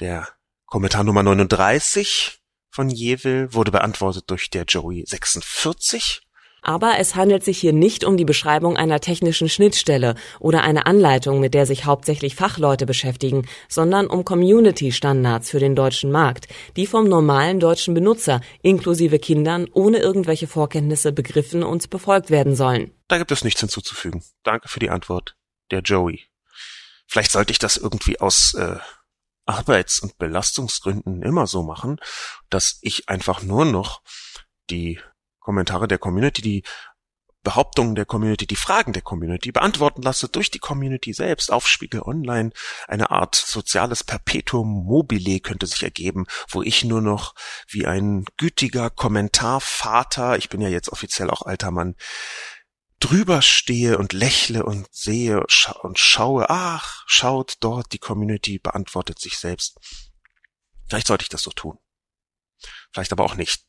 Der Kommentar Nummer 39 von Jewel wurde beantwortet durch der Joey 46. Aber es handelt sich hier nicht um die Beschreibung einer technischen Schnittstelle oder eine Anleitung, mit der sich hauptsächlich Fachleute beschäftigen, sondern um Community-Standards für den deutschen Markt, die vom normalen deutschen Benutzer inklusive Kindern ohne irgendwelche Vorkenntnisse begriffen und befolgt werden sollen. Da gibt es nichts hinzuzufügen. Danke für die Antwort, der Joey. Vielleicht sollte ich das irgendwie aus äh, Arbeits- und Belastungsgründen immer so machen, dass ich einfach nur noch die Kommentare der Community, die Behauptungen der Community, die Fragen der Community beantworten lasse durch die Community selbst auf Spiegel Online. Eine Art soziales Perpetuum mobile könnte sich ergeben, wo ich nur noch wie ein gütiger Kommentarvater, ich bin ja jetzt offiziell auch alter Mann, drüber stehe und lächle und sehe und schaue, ach, schaut dort, die Community beantwortet sich selbst. Vielleicht sollte ich das so tun. Vielleicht aber auch nicht.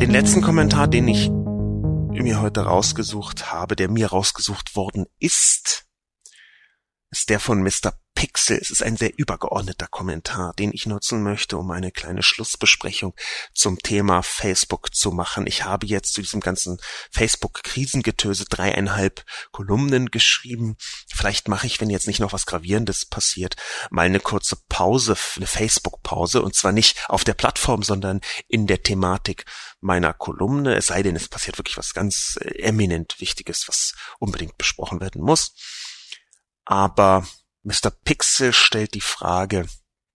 Den letzten Kommentar, den ich mir heute rausgesucht habe, der mir rausgesucht worden ist, ist der von Mr. Pixel. Es ist ein sehr übergeordneter Kommentar, den ich nutzen möchte, um eine kleine Schlussbesprechung zum Thema Facebook zu machen. Ich habe jetzt zu diesem ganzen Facebook-Krisengetöse dreieinhalb Kolumnen geschrieben. Vielleicht mache ich, wenn jetzt nicht noch was Gravierendes passiert, mal eine kurze Pause, eine Facebook-Pause, und zwar nicht auf der Plattform, sondern in der Thematik meiner Kolumne, es sei denn, es passiert wirklich was ganz äh, eminent Wichtiges, was unbedingt besprochen werden muss. Aber Mr. Pixel stellt die Frage,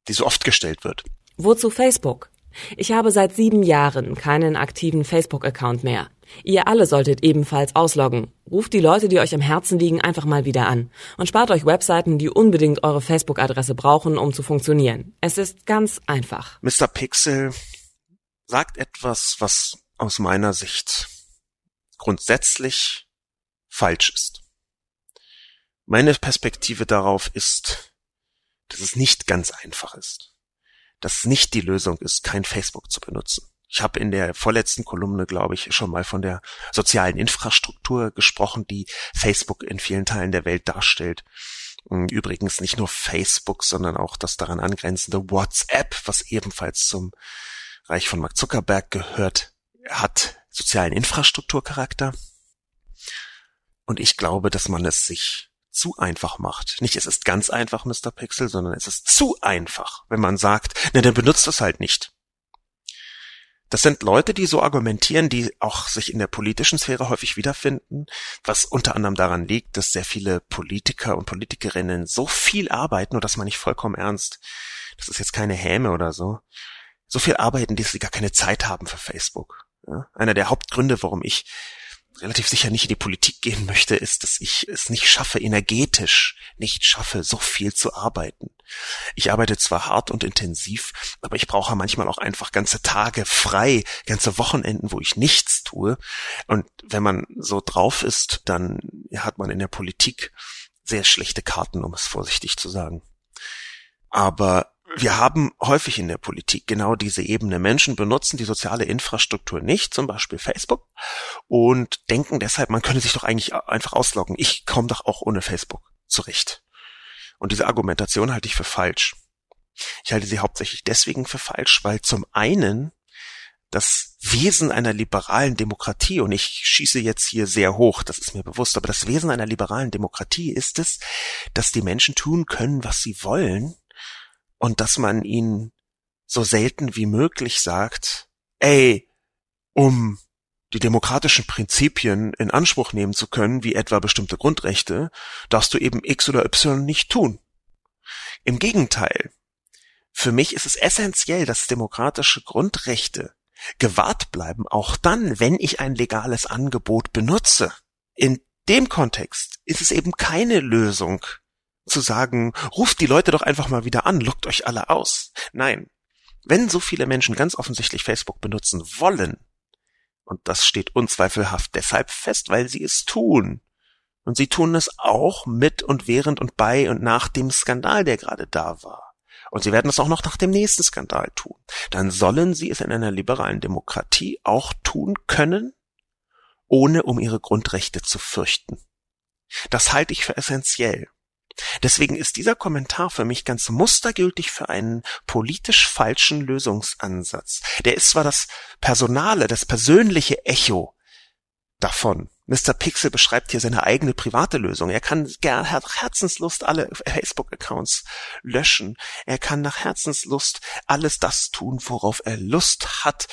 die so oft gestellt wird. Wozu Facebook? Ich habe seit sieben Jahren keinen aktiven Facebook-Account mehr. Ihr alle solltet ebenfalls ausloggen. Ruft die Leute, die euch am Herzen liegen, einfach mal wieder an und spart euch Webseiten, die unbedingt eure Facebook-Adresse brauchen, um zu funktionieren. Es ist ganz einfach. Mr. Pixel, sagt etwas, was aus meiner Sicht grundsätzlich falsch ist. Meine Perspektive darauf ist, dass es nicht ganz einfach ist. Dass es nicht die Lösung ist, kein Facebook zu benutzen. Ich habe in der vorletzten Kolumne, glaube ich, schon mal von der sozialen Infrastruktur gesprochen, die Facebook in vielen Teilen der Welt darstellt. Übrigens nicht nur Facebook, sondern auch das daran angrenzende WhatsApp, was ebenfalls zum Reich von Mark Zuckerberg gehört, hat sozialen Infrastrukturcharakter. Und ich glaube, dass man es sich zu einfach macht. Nicht, es ist ganz einfach, Mr. Pixel, sondern es ist zu einfach, wenn man sagt, ne, dann benutzt es halt nicht. Das sind Leute, die so argumentieren, die auch sich in der politischen Sphäre häufig wiederfinden, was unter anderem daran liegt, dass sehr viele Politiker und Politikerinnen so viel arbeiten, und das meine ich vollkommen ernst. Das ist jetzt keine Häme oder so. So viel arbeiten, dass sie gar keine Zeit haben für Facebook. Ja? Einer der Hauptgründe, warum ich relativ sicher nicht in die Politik gehen möchte, ist, dass ich es nicht schaffe, energetisch nicht schaffe, so viel zu arbeiten. Ich arbeite zwar hart und intensiv, aber ich brauche manchmal auch einfach ganze Tage frei, ganze Wochenenden, wo ich nichts tue. Und wenn man so drauf ist, dann hat man in der Politik sehr schlechte Karten, um es vorsichtig zu sagen. Aber wir haben häufig in der Politik genau diese Ebene. Menschen benutzen die soziale Infrastruktur nicht, zum Beispiel Facebook, und denken deshalb, man könne sich doch eigentlich einfach ausloggen. Ich komme doch auch ohne Facebook zurecht. Und diese Argumentation halte ich für falsch. Ich halte sie hauptsächlich deswegen für falsch, weil zum einen das Wesen einer liberalen Demokratie, und ich schieße jetzt hier sehr hoch, das ist mir bewusst, aber das Wesen einer liberalen Demokratie ist es, dass die Menschen tun können, was sie wollen, und dass man ihnen so selten wie möglich sagt, ey, um die demokratischen Prinzipien in Anspruch nehmen zu können, wie etwa bestimmte Grundrechte, darfst du eben X oder Y nicht tun. Im Gegenteil. Für mich ist es essentiell, dass demokratische Grundrechte gewahrt bleiben, auch dann, wenn ich ein legales Angebot benutze. In dem Kontext ist es eben keine Lösung, zu sagen, ruft die Leute doch einfach mal wieder an, lockt euch alle aus. Nein. Wenn so viele Menschen ganz offensichtlich Facebook benutzen wollen, und das steht unzweifelhaft deshalb fest, weil sie es tun, und sie tun es auch mit und während und bei und nach dem Skandal, der gerade da war. Und sie werden es auch noch nach dem nächsten Skandal tun. Dann sollen sie es in einer liberalen Demokratie auch tun können, ohne um ihre Grundrechte zu fürchten. Das halte ich für essentiell. Deswegen ist dieser Kommentar für mich ganz mustergültig für einen politisch falschen Lösungsansatz. Der ist zwar das personale, das persönliche Echo davon. Mr. Pixel beschreibt hier seine eigene private Lösung. Er kann nach Herzenslust alle Facebook-Accounts löschen. Er kann nach Herzenslust alles das tun, worauf er Lust hat,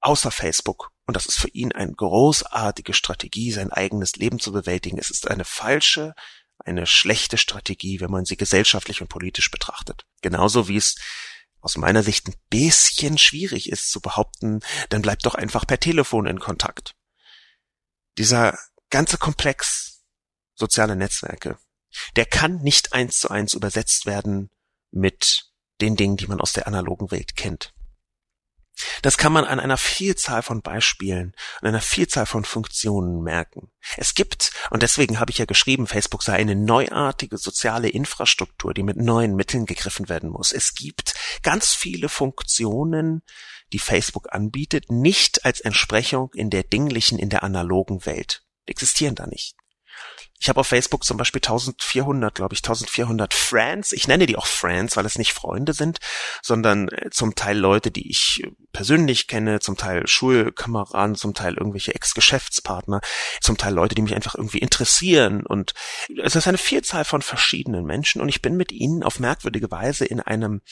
außer Facebook. Und das ist für ihn eine großartige Strategie, sein eigenes Leben zu bewältigen. Es ist eine falsche eine schlechte Strategie, wenn man sie gesellschaftlich und politisch betrachtet. Genauso wie es aus meiner Sicht ein bisschen schwierig ist zu behaupten, dann bleibt doch einfach per Telefon in Kontakt. Dieser ganze Komplex soziale Netzwerke, der kann nicht eins zu eins übersetzt werden mit den Dingen, die man aus der analogen Welt kennt. Das kann man an einer Vielzahl von Beispielen, an einer Vielzahl von Funktionen merken. Es gibt, und deswegen habe ich ja geschrieben, Facebook sei eine neuartige soziale Infrastruktur, die mit neuen Mitteln gegriffen werden muss. Es gibt ganz viele Funktionen, die Facebook anbietet, nicht als Entsprechung in der dinglichen, in der analogen Welt. Die existieren da nicht. Ich habe auf Facebook zum Beispiel 1400, glaube ich, 1400 Friends. Ich nenne die auch Friends, weil es nicht Freunde sind, sondern äh, zum Teil Leute, die ich äh, persönlich kenne, zum Teil Schulkameraden, zum Teil irgendwelche Ex-Geschäftspartner, zum Teil Leute, die mich einfach irgendwie interessieren. Und es ist eine Vielzahl von verschiedenen Menschen und ich bin mit ihnen auf merkwürdige Weise in einem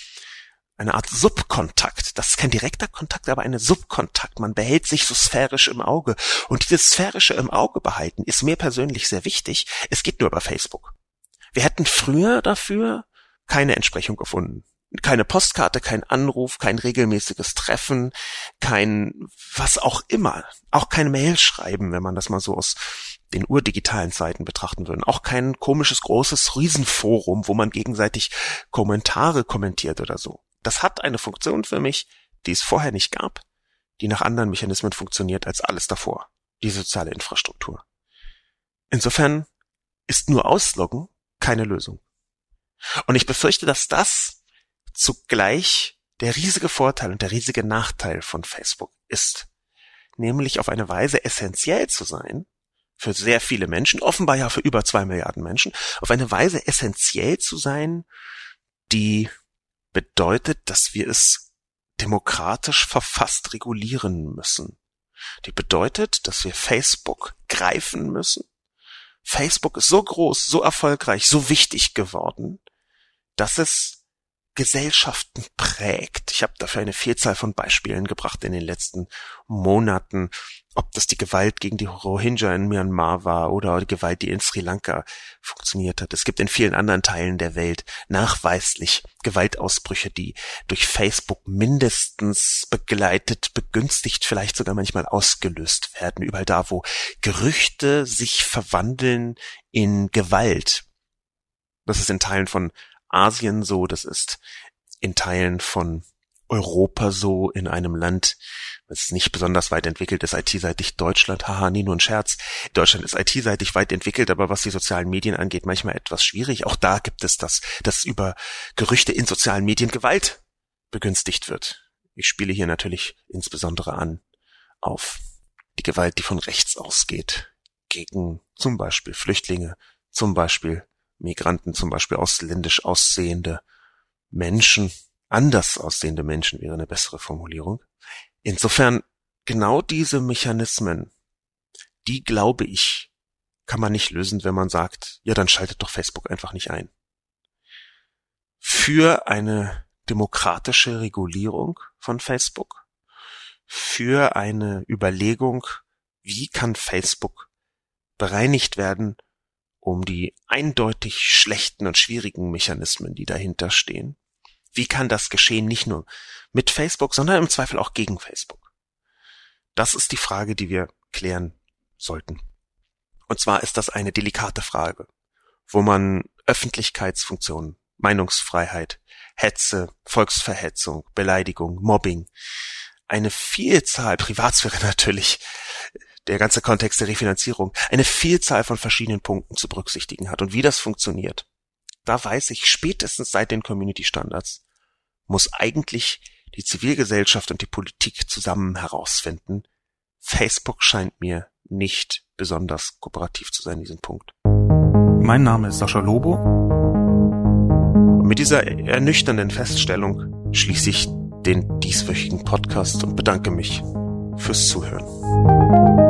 eine Art Subkontakt. Das ist kein direkter Kontakt, aber eine Subkontakt. Man behält sich so sphärisch im Auge. Und dieses sphärische im Auge behalten ist mir persönlich sehr wichtig. Es geht nur über Facebook. Wir hätten früher dafür keine Entsprechung gefunden. Keine Postkarte, kein Anruf, kein regelmäßiges Treffen, kein was auch immer. Auch kein Mail schreiben, wenn man das mal so aus den urdigitalen Zeiten betrachten würden. Auch kein komisches, großes Riesenforum, wo man gegenseitig Kommentare kommentiert oder so. Das hat eine Funktion für mich, die es vorher nicht gab. die nach anderen Mechanismen funktioniert als alles davor, die soziale Infrastruktur. Insofern ist nur Ausloggen keine Lösung. Und ich befürchte, dass das zugleich der riesige Vorteil und der riesige Nachteil von Facebook ist. Nämlich auf eine Weise essentiell zu sein, für sehr viele Menschen, offenbar ja für über zwei Milliarden Menschen, auf eine Weise essentiell zu sein, die bedeutet, dass wir es demokratisch verfasst regulieren müssen. Die bedeutet, dass wir Facebook greifen müssen. Facebook ist so groß, so erfolgreich, so wichtig geworden, dass es Gesellschaften prägt. Ich habe dafür eine Vielzahl von Beispielen gebracht in den letzten Monaten, ob das die Gewalt gegen die Rohingya in Myanmar war oder die Gewalt, die in Sri Lanka funktioniert hat. Es gibt in vielen anderen Teilen der Welt nachweislich Gewaltausbrüche, die durch Facebook mindestens begleitet, begünstigt, vielleicht sogar manchmal ausgelöst werden. Überall da, wo Gerüchte sich verwandeln in Gewalt. Das ist in Teilen von Asien so, das ist in Teilen von Europa so, in einem Land, das nicht besonders weit entwickelt ist, IT-seitig Deutschland, haha, nie nur ein Scherz. Deutschland ist IT-seitig weit entwickelt, aber was die sozialen Medien angeht, manchmal etwas schwierig. Auch da gibt es das, dass über Gerüchte in sozialen Medien Gewalt begünstigt wird. Ich spiele hier natürlich insbesondere an auf die Gewalt, die von rechts ausgeht, gegen zum Beispiel Flüchtlinge, zum Beispiel Migranten, zum Beispiel ausländisch aussehende Menschen, anders aussehende Menschen wäre eine bessere Formulierung. Insofern genau diese Mechanismen, die glaube ich, kann man nicht lösen, wenn man sagt, ja, dann schaltet doch Facebook einfach nicht ein. Für eine demokratische Regulierung von Facebook, für eine Überlegung, wie kann Facebook bereinigt werden um die eindeutig schlechten und schwierigen Mechanismen, die dahinter stehen. Wie kann das geschehen, nicht nur mit Facebook, sondern im Zweifel auch gegen Facebook? Das ist die Frage, die wir klären sollten. Und zwar ist das eine delikate Frage, wo man Öffentlichkeitsfunktionen, Meinungsfreiheit, Hetze, Volksverhetzung, Beleidigung, Mobbing, eine Vielzahl, Privatsphäre natürlich, der ganze Kontext der Refinanzierung, eine Vielzahl von verschiedenen Punkten zu berücksichtigen hat und wie das funktioniert. Da weiß ich, spätestens seit den Community Standards muss eigentlich die Zivilgesellschaft und die Politik zusammen herausfinden. Facebook scheint mir nicht besonders kooperativ zu sein in diesem Punkt. Mein Name ist Sascha Lobo. Und mit dieser ernüchternden Feststellung schließe ich den dieswöchigen Podcast und bedanke mich fürs Zuhören.